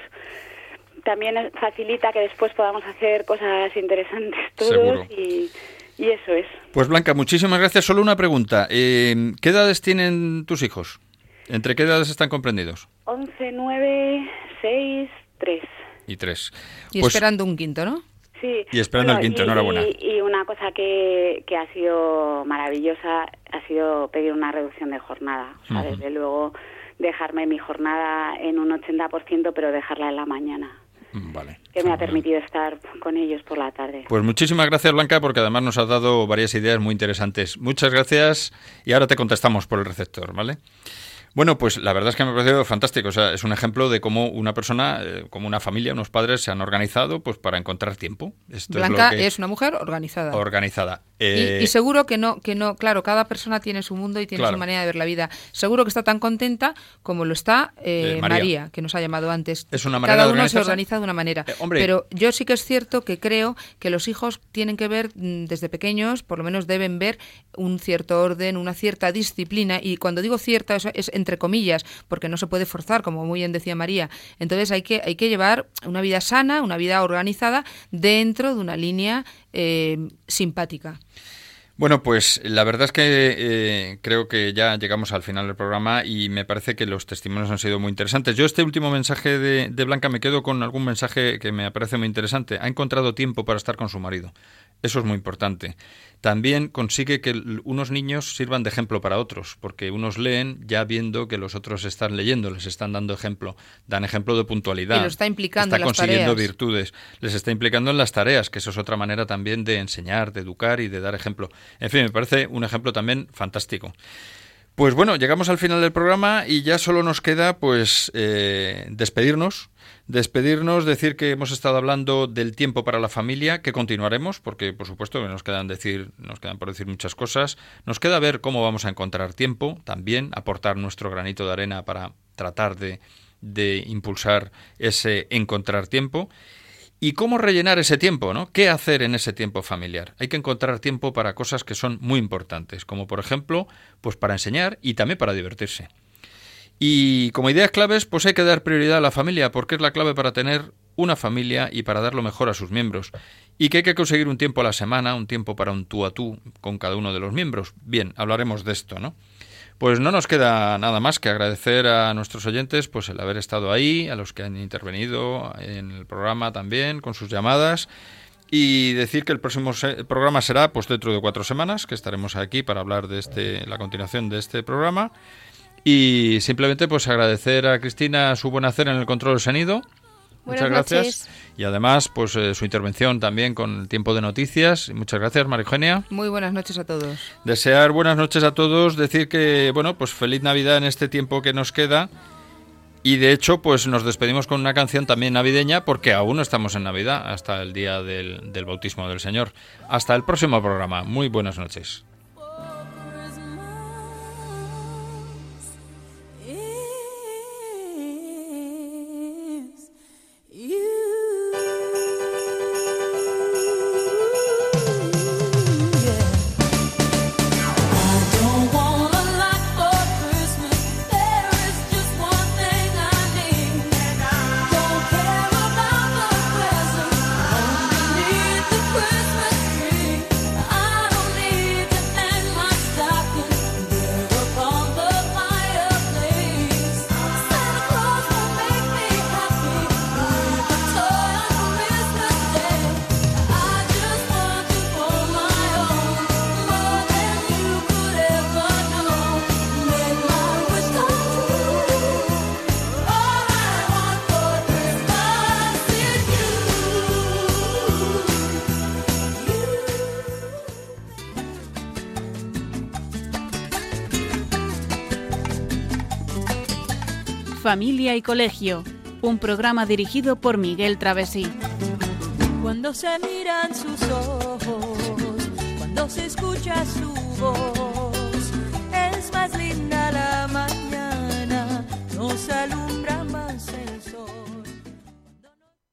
también facilita que después podamos hacer cosas interesantes todos y, eso es. Pues Blanca, muchísimas gracias. Solo una pregunta. Eh, ¿Qué edades tienen tus hijos? ¿Entre qué edades están comprendidos? 11, 9, 6, 3. Y 3. Y pues esperando un quinto, ¿no? Sí. Y esperando el quinto, enhorabuena. Y, una cosa que, que, ha sido maravillosa ha sido pedir una reducción de jornada. O sea, desde luego dejarme mi jornada en un 80%, pero dejarla en la mañana. Vale. Que me ha permitido estar con ellos por la tarde. Pues muchísimas gracias, Blanca, porque además nos has dado varias ideas muy interesantes. Muchas gracias y ahora te contestamos por el receptor, ¿vale? Bueno, pues la verdad es que me ha parecido fantástico. O sea, es un ejemplo de cómo una persona, eh, como una familia, unos padres se han organizado pues para encontrar tiempo. Blanca es, una mujer organizada. Organizada. y, eh, seguro que no, que no, claro, cada persona tiene su mundo y tiene su manera de ver la vida. Seguro que está tan contenta como lo está eh, María. que nos ha llamado antes. Es una manera cada uno se organiza de una manera. Pero yo sí que es cierto que creo que los hijos tienen que ver mm, desde pequeños, por lo menos deben ver un cierto orden, una cierta disciplina. Y cuando digo cierta, eso es entre comillas, porque no se puede forzar, como muy bien decía María. Entonces hay que, hay que llevar una vida sana, una vida organizada dentro de una línea eh, simpática. Bueno, pues la verdad es que eh, creo que ya llegamos al final del programa y me parece que los testimonios han sido muy interesantes. Yo este último mensaje de, de, Blanca me quedo con algún mensaje que me parece muy interesante. Ha encontrado tiempo para estar con su marido. Eso es muy importante también consigue que unos niños sirvan de ejemplo para otros, porque unos leen ya viendo que los otros están leyendo, les están dando ejemplo, dan ejemplo de puntualidad. Y lo está implicando está consiguiendo virtudes, les está implicando en las tareas, que eso es otra manera también de enseñar, de educar y de dar ejemplo. En fin, me parece un ejemplo también fantástico. Pues bueno, llegamos al final del programa y ya solo nos queda pues eh, despedirnos despedirnos, decir que hemos estado hablando del tiempo para la familia, que continuaremos, porque por supuesto nos quedan decir, nos quedan por decir muchas cosas. Nos queda ver cómo vamos a encontrar tiempo, también aportar nuestro granito de arena para tratar de, de impulsar ese encontrar tiempo. ¿Y cómo rellenar ese tiempo, no? ¿Qué hacer en ese tiempo familiar? Hay que encontrar tiempo para cosas que son muy importantes, como por ejemplo, pues para enseñar y también para divertirse. Y como ideas claves, pues hay que dar prioridad a la familia, porque es la clave para tener una familia y para dar lo mejor a sus miembros. Y que hay que conseguir un tiempo a la semana, un tiempo para un tú a tú con cada uno de los miembros. Bien, hablaremos de esto, ¿no? Pues no nos queda nada más que agradecer a nuestros oyentes pues el haber estado ahí, a los que han intervenido en el programa también con sus llamadas y decir que el próximo programa será pues dentro de cuatro semanas que estaremos aquí para hablar de este la continuación de este programa y simplemente pues agradecer a Cristina su buen hacer en el control del sonido. Muchas gracias. Y además, pues eh, su intervención también con el tiempo de noticias. Muchas gracias, María Eugenia. Muy buenas noches a todos. Desear buenas noches a todos, decir que, bueno, pues feliz Navidad en este tiempo que nos queda. Y de hecho, pues nos despedimos con una canción también navideña, porque aún no estamos en Navidad, hasta el día del, del bautismo del Señor. Hasta el próximo programa. Muy buenas noches. Familia y Colegio, un programa dirigido por Miguel Travesí. Cuando se miran sus ojos, cuando se escucha su voz, es más linda la mañana, nos saluda.